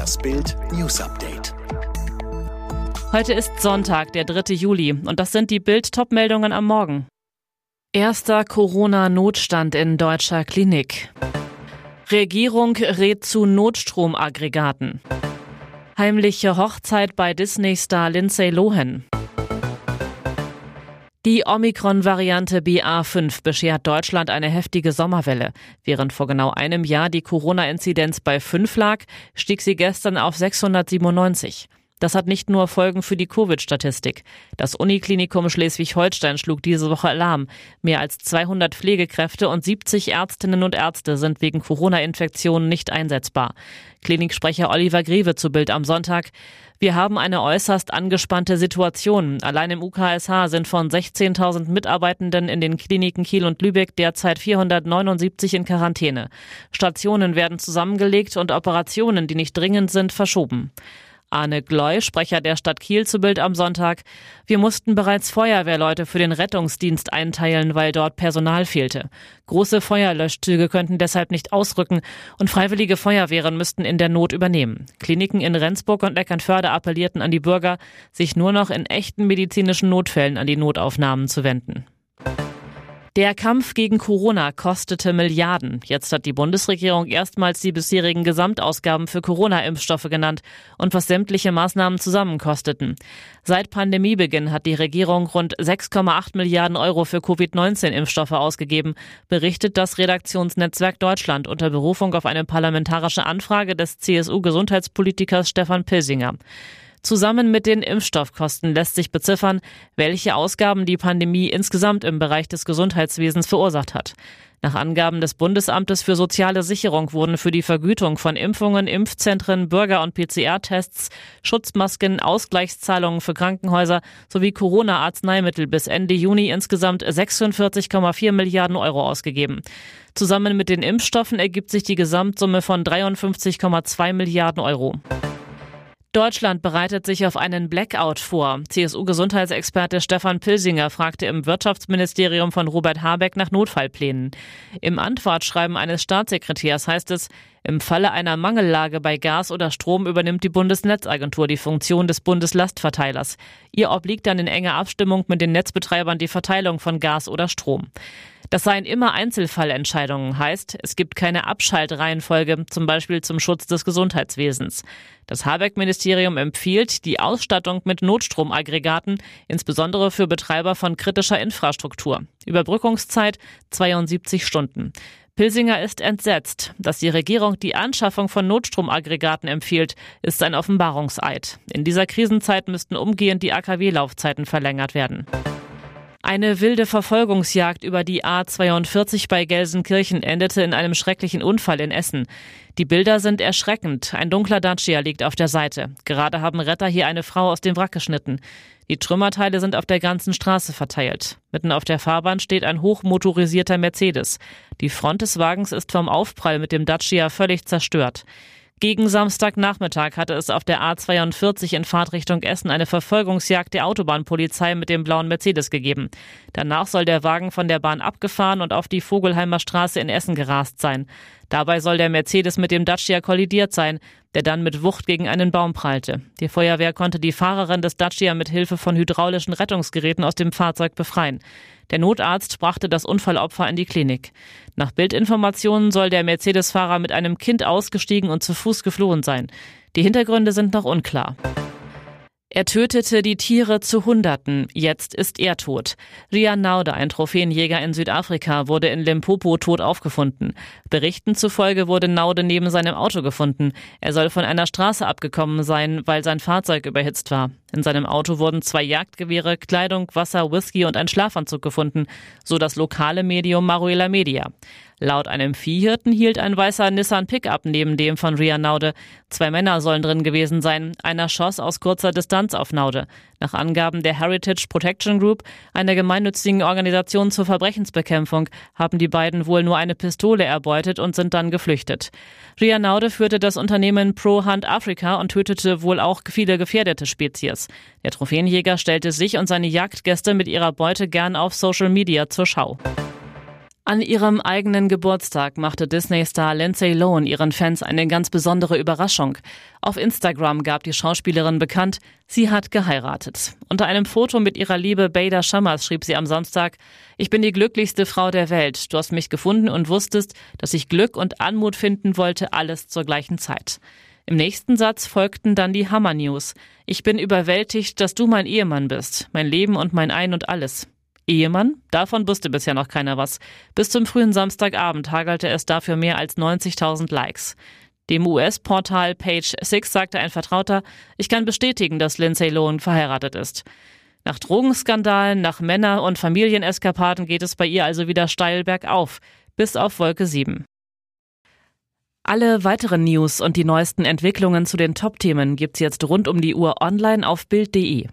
Das Bild News Update. Heute ist Sonntag, der 3. Juli, und das sind die Bild-Top-Meldungen am Morgen. Erster Corona-Notstand in deutscher Klinik. Regierung rät zu Notstromaggregaten. Heimliche Hochzeit bei Disney-Star Lindsay Lohan. Die Omikron-Variante BA5 beschert Deutschland eine heftige Sommerwelle. Während vor genau einem Jahr die Corona-Inzidenz bei 5 lag, stieg sie gestern auf 697. Das hat nicht nur Folgen für die Covid-Statistik. Das Uniklinikum Schleswig-Holstein schlug diese Woche Alarm. Mehr als 200 Pflegekräfte und 70 Ärztinnen und Ärzte sind wegen Corona-Infektionen nicht einsetzbar. Kliniksprecher Oliver Greve zu Bild am Sonntag. Wir haben eine äußerst angespannte Situation. Allein im UKSH sind von 16.000 Mitarbeitenden in den Kliniken Kiel und Lübeck derzeit 479 in Quarantäne. Stationen werden zusammengelegt und Operationen, die nicht dringend sind, verschoben. Arne Gleu, Sprecher der Stadt Kiel zu Bild am Sonntag. Wir mussten bereits Feuerwehrleute für den Rettungsdienst einteilen, weil dort Personal fehlte. Große Feuerlöschzüge könnten deshalb nicht ausrücken und freiwillige Feuerwehren müssten in der Not übernehmen. Kliniken in Rendsburg und Eckernförde appellierten an die Bürger, sich nur noch in echten medizinischen Notfällen an die Notaufnahmen zu wenden. Der Kampf gegen Corona kostete Milliarden. Jetzt hat die Bundesregierung erstmals die bisherigen Gesamtausgaben für Corona-Impfstoffe genannt und was sämtliche Maßnahmen zusammenkosteten. Seit Pandemiebeginn hat die Regierung rund 6,8 Milliarden Euro für Covid-19-Impfstoffe ausgegeben, berichtet das Redaktionsnetzwerk Deutschland unter Berufung auf eine parlamentarische Anfrage des CSU-Gesundheitspolitikers Stefan Pilsinger. Zusammen mit den Impfstoffkosten lässt sich beziffern, welche Ausgaben die Pandemie insgesamt im Bereich des Gesundheitswesens verursacht hat. Nach Angaben des Bundesamtes für soziale Sicherung wurden für die Vergütung von Impfungen, Impfzentren, Bürger- und PCR-Tests, Schutzmasken, Ausgleichszahlungen für Krankenhäuser sowie Corona-Arzneimittel bis Ende Juni insgesamt 46,4 Milliarden Euro ausgegeben. Zusammen mit den Impfstoffen ergibt sich die Gesamtsumme von 53,2 Milliarden Euro. Deutschland bereitet sich auf einen Blackout vor. CSU-Gesundheitsexperte Stefan Pilsinger fragte im Wirtschaftsministerium von Robert Habeck nach Notfallplänen. Im Antwortschreiben eines Staatssekretärs heißt es, im Falle einer Mangellage bei Gas oder Strom übernimmt die Bundesnetzagentur die Funktion des Bundeslastverteilers. Ihr obliegt dann in enger Abstimmung mit den Netzbetreibern die Verteilung von Gas oder Strom. Das seien immer Einzelfallentscheidungen, heißt, es gibt keine Abschaltreihenfolge, zum Beispiel zum Schutz des Gesundheitswesens. Das Habeck-Ministerium empfiehlt die Ausstattung mit Notstromaggregaten, insbesondere für Betreiber von kritischer Infrastruktur. Überbrückungszeit 72 Stunden. Pilsinger ist entsetzt. Dass die Regierung die Anschaffung von Notstromaggregaten empfiehlt, ist ein Offenbarungseid. In dieser Krisenzeit müssten umgehend die AKW-Laufzeiten verlängert werden. Eine wilde Verfolgungsjagd über die A42 bei Gelsenkirchen endete in einem schrecklichen Unfall in Essen. Die Bilder sind erschreckend. Ein dunkler Dacia liegt auf der Seite. Gerade haben Retter hier eine Frau aus dem Wrack geschnitten. Die Trümmerteile sind auf der ganzen Straße verteilt. Mitten auf der Fahrbahn steht ein hochmotorisierter Mercedes. Die Front des Wagens ist vom Aufprall mit dem Dacia völlig zerstört. Gegen Samstagnachmittag hatte es auf der A42 in Fahrtrichtung Essen eine Verfolgungsjagd der Autobahnpolizei mit dem blauen Mercedes gegeben. Danach soll der Wagen von der Bahn abgefahren und auf die Vogelheimer Straße in Essen gerast sein. Dabei soll der Mercedes mit dem Dacia kollidiert sein, der dann mit Wucht gegen einen Baum prallte. Die Feuerwehr konnte die Fahrerin des Dacia mit Hilfe von hydraulischen Rettungsgeräten aus dem Fahrzeug befreien. Der Notarzt brachte das Unfallopfer in die Klinik. Nach Bildinformationen soll der Mercedes-Fahrer mit einem Kind ausgestiegen und zu Fuß geflohen sein. Die Hintergründe sind noch unklar. Er tötete die Tiere zu Hunderten. Jetzt ist er tot. Rian Naude, ein Trophäenjäger in Südafrika, wurde in Limpopo tot aufgefunden. Berichten zufolge wurde Naude neben seinem Auto gefunden. Er soll von einer Straße abgekommen sein, weil sein Fahrzeug überhitzt war. In seinem Auto wurden zwei Jagdgewehre, Kleidung, Wasser, Whisky und ein Schlafanzug gefunden, so das lokale Medium Maruela Media. Laut einem Viehhirten hielt ein weißer Nissan Pickup neben dem von Ria Naude. Zwei Männer sollen drin gewesen sein. Einer schoss aus kurzer Distanz auf Naude. Nach Angaben der Heritage Protection Group, einer gemeinnützigen Organisation zur Verbrechensbekämpfung, haben die beiden wohl nur eine Pistole erbeutet und sind dann geflüchtet. Ria Naude führte das Unternehmen Pro Hunt Africa und tötete wohl auch viele gefährdete Spezies. Der Trophäenjäger stellte sich und seine Jagdgäste mit ihrer Beute gern auf Social Media zur Schau. An ihrem eigenen Geburtstag machte Disney-Star Lindsay Lohan ihren Fans eine ganz besondere Überraschung. Auf Instagram gab die Schauspielerin bekannt, sie hat geheiratet. Unter einem Foto mit ihrer Liebe Beda Shammers schrieb sie am Samstag, ich bin die glücklichste Frau der Welt. Du hast mich gefunden und wusstest, dass ich Glück und Anmut finden wollte, alles zur gleichen Zeit. Im nächsten Satz folgten dann die Hammer-News. Ich bin überwältigt, dass du mein Ehemann bist, mein Leben und mein Ein und alles. Ehemann? Davon wusste bisher noch keiner was. Bis zum frühen Samstagabend hagelte es dafür mehr als 90.000 Likes. Dem US-Portal Page Six sagte ein Vertrauter, ich kann bestätigen, dass Lindsay Lohan verheiratet ist. Nach Drogenskandalen, nach Männer- und Familieneskapaden geht es bei ihr also wieder steil bergauf, bis auf Wolke 7. Alle weiteren News und die neuesten Entwicklungen zu den Top-Themen gibt's jetzt rund um die Uhr online auf Bild.de.